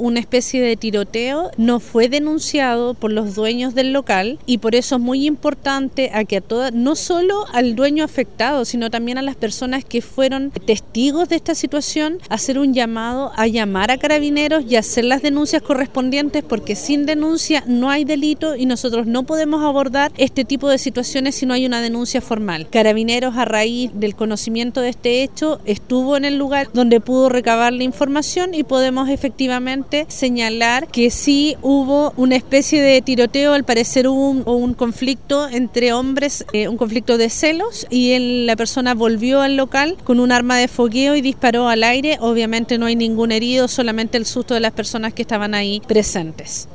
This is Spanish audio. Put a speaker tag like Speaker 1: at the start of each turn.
Speaker 1: Una especie de tiroteo no fue denunciado por los dueños del local y por eso es muy importante a que a todas, no solo al dueño afectado, sino también a las personas que fueron testigos de esta situación, hacer un llamado a llamar a carabineros y hacer las denuncias correspondientes porque sin denuncia no hay delito y nosotros no podemos abordar este tipo de situaciones si no hay una denuncia formal. Carabineros a raíz del conocimiento de este hecho estuvo en el lugar donde pudo recabar la información y podemos efectivamente señalar que sí hubo una especie de tiroteo, al parecer hubo un, un conflicto entre hombres, eh, un conflicto de celos y la persona volvió al local con un arma de fogueo y disparó al aire. Obviamente no hay ningún herido, solamente el susto de las personas que estaban ahí presentes.